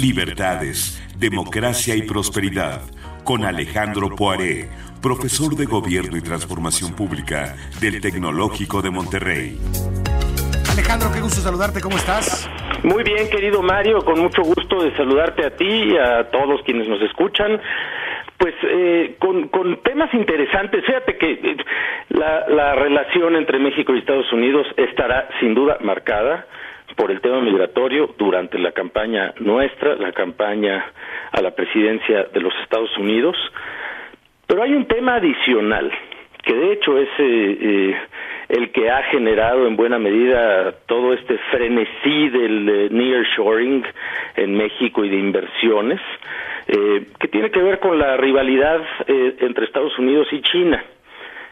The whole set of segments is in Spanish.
Libertades, Democracia y Prosperidad, con Alejandro Poiré, profesor de Gobierno y Transformación Pública del Tecnológico de Monterrey. Alejandro, qué gusto saludarte, ¿cómo estás? Muy bien, querido Mario, con mucho gusto de saludarte a ti y a todos quienes nos escuchan. Pues eh, con, temas interesantes, fíjate que eh, la relación entre México y Estados Unidos estará sin duda marcada por el tema migratorio durante la campaña nuestra, la campaña a la presidencia de los Estados Unidos. Pero hay un tema adicional, que de hecho es eh, eh, el que ha generado en buena medida todo este frenesí del eh, nearshoring en México y de inversiones, que tiene que ver con la rivalidad entre Estados Unidos y China.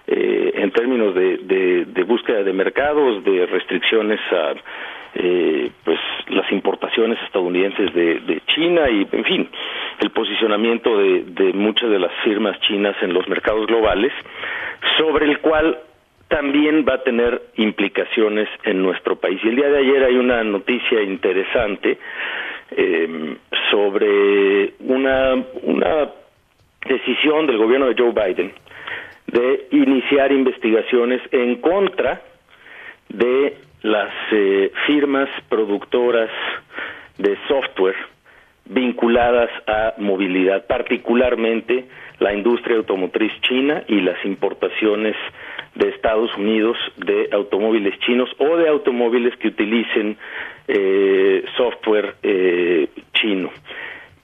en términos de, de, búsqueda de mercados, de restricciones a eh, pues las importaciones estadounidenses de, China y en fin el posicionamiento de, de muchas de las firmas chinas en los mercados globales sobre el cual también va a tener implicaciones en nuestro país. Y el día de ayer hay una noticia interesante eh, sobre una, una decisión del gobierno de Joe Biden de iniciar investigaciones en contra de las eh, firmas productoras de software vinculadas a movilidad, particularmente la industria automotriz china y las importaciones de Estados Unidos de automóviles chinos o de automóviles que utilicen eh, software eh, chino.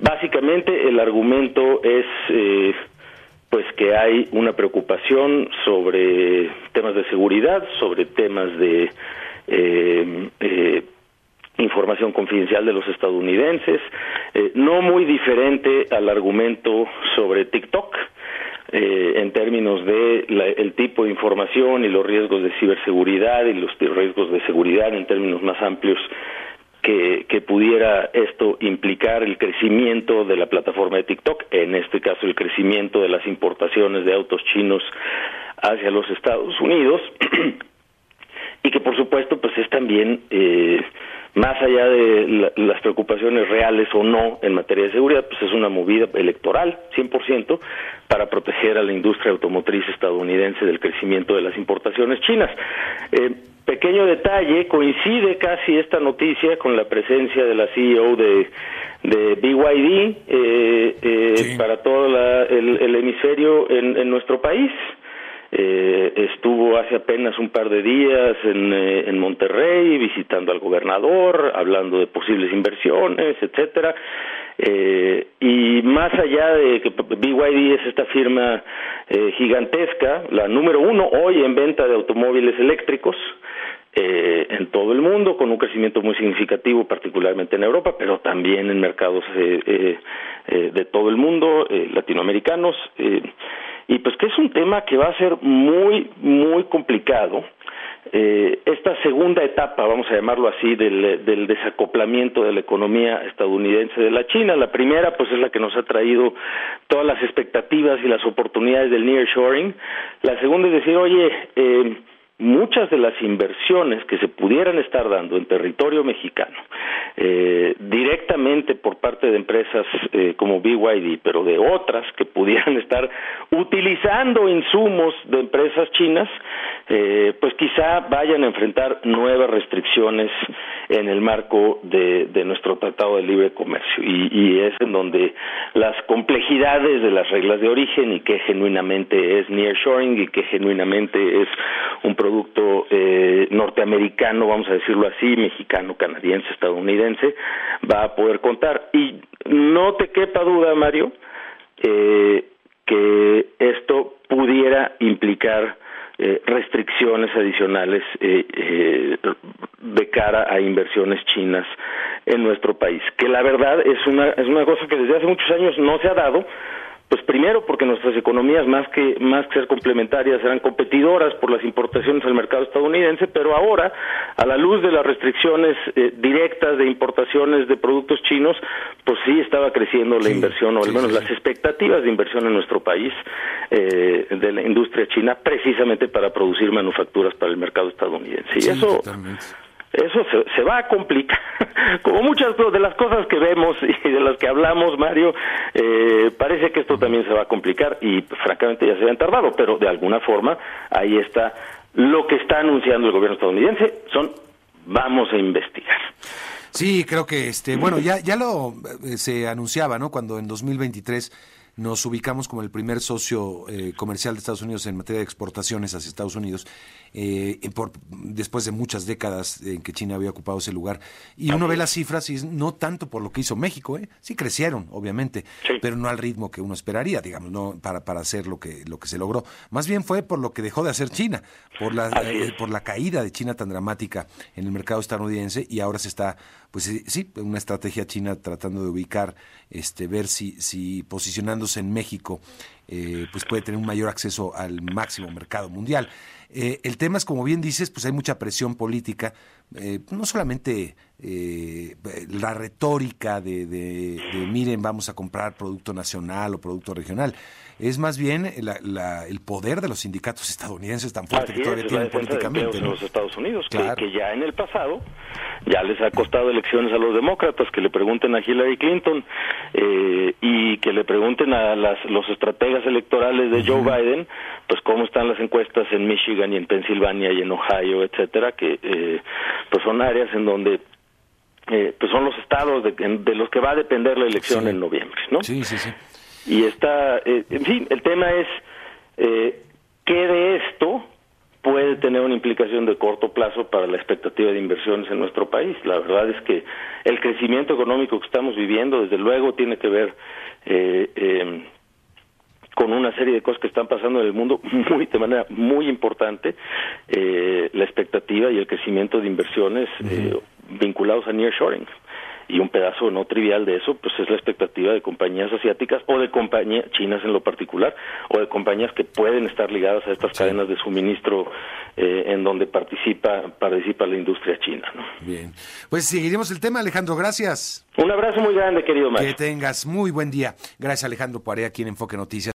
Básicamente el argumento es pues que hay una preocupación sobre temas de seguridad, sobre temas de eh, eh, información confidencial de los estadounidenses, eh, no muy diferente al argumento sobre TikTok. Eh, en términos de el tipo de información y los riesgos de ciberseguridad y los riesgos de seguridad en términos más amplios que, que, pudiera esto implicar el crecimiento de la plataforma de TikTok, en este caso el crecimiento de las importaciones de autos chinos hacia los Estados Unidos. que por supuesto pues es también eh, más allá de las preocupaciones reales o no en materia de seguridad, pues es una movida electoral, 100%, para proteger a la industria automotriz estadounidense del crecimiento de las importaciones chinas. Eh, pequeño detalle, coincide casi esta noticia con la presencia de la CEO de, de BYD eh, eh, para todo el, hemisferio en nuestro país. Eh, estuvo hace apenas un par de días en, eh, en Monterrey visitando al gobernador, hablando de posibles inversiones, etcétera. Eh, y más allá de que BYD es esta firma eh, gigantesca, la número uno hoy en venta de automóviles eléctricos, eh, en todo el mundo, con un crecimiento muy significativo, particularmente en Europa, pero también en mercados eh, eh, eh de todo el mundo, latinoamericanos. Y pues que es un tema que va a ser muy, muy complicado. Eh, esta segunda etapa, vamos a llamarlo así, del, del, desacoplamiento de la economía estadounidense de la China. La primera, pues es la que nos ha traído todas las expectativas y las oportunidades del nearshoring. La segunda es decir, oye, eh, muchas de las inversiones que se pudieran estar dando en territorio mexicano eh, directamente por parte de empresas eh, como BYD, pero de otras que pudieran estar utilizando insumos de empresas chinas, eh, pues quizá vayan a enfrentar nuevas restricciones en el marco de, nuestro Tratado de Libre Comercio. Y, es en donde las complejidades de las reglas de origen y que genuinamente es nearshoring y que genuinamente es un producto eh, norteamericano, vamos a decirlo así, mexicano, canadiense, estadounidense, va a poder contar. Y no te quepa duda, Mario, eh, que esto pudiera implicar eh, restricciones adicionales eh, eh, de cara a inversiones chinas en nuestro país, que la verdad es una es una cosa que desde hace muchos años no se ha dado pues primero porque nuestras economías más que más que ser complementarias eran competidoras por las importaciones al mercado estadounidense, pero ahora a la luz de las restricciones eh, directas de importaciones de productos chinos, pues sí estaba creciendo la inversión o al menos las expectativas de inversión en nuestro país eh, de la industria china precisamente para producir manufacturas para el mercado estadounidense. Y eso eso se, va a complicar. Como muchas de las cosas que vemos y de las que hablamos, Mario, eh, parece que esto también se va a complicar y francamente ya se habían tardado, pero de alguna forma ahí está lo que está anunciando el gobierno estadounidense, son vamos a investigar. Sí, creo que este, bueno, ya ya lo eh, se anunciaba, ¿no? Cuando en 2023 nos ubicamos como el primer socio eh, comercial de Estados Unidos en materia de exportaciones hacia Estados Unidos, eh, por, después de muchas décadas en que China había ocupado ese lugar. Y uno ve las cifras y no tanto por lo que hizo México, ¿eh? sí crecieron, obviamente, pero no al ritmo que uno esperaría, digamos, no para, para hacer lo que, lo que se logró. Más bien fue por lo que dejó de hacer China, por la, eh, por la caída de China tan dramática en el mercado estadounidense y ahora se está, pues sí, una estrategia china tratando de ubicar, este, ver si, si posicionando en México, eh, pues puede tener un mayor acceso al máximo mercado mundial. Eh, el tema es, como bien dices, pues hay mucha presión política, eh, no solamente la retórica de, de, miren, vamos a comprar producto nacional o producto regional, es más bien el poder de los sindicatos estadounidenses tan fuerte que todavía tienen políticamente. En los Estados Unidos, que, ya en el pasado ya les ha costado elecciones a los demócratas, que le pregunten a Hillary Clinton eh, y que le pregunten a las, los estrategas electorales de Joe Biden, pues cómo están las encuestas en Michigan y en Pensilvania y en Ohio, etcétera, que eh, pues son áreas en donde eh, pues son los estados de, de, los que va a depender la elección en noviembre, ¿no? Sí, sí, sí. Y está, eh, en fin, el tema es eh, qué de esto puede tener una implicación de corto plazo para la expectativa de inversiones en nuestro país. La verdad es que el crecimiento económico que estamos viviendo, desde luego, tiene que ver eh, em, con una serie de cosas que están pasando en el mundo muy de manera muy importante eh, la expectativa y el crecimiento de inversiones eh, vinculados a nearshoring y un pedazo no trivial de eso pues es la expectativa de compañías asiáticas o de compañías chinas en lo particular o de compañías que pueden estar ligadas a estas cadenas de suministro eh, en donde participa participa la industria china ¿no? bien. Pues seguiremos el tema Alejandro gracias. Un abrazo muy grande querido Mario. que tengas muy buen día. Gracias Alejandro Poiré aquí en Enfoque Noticias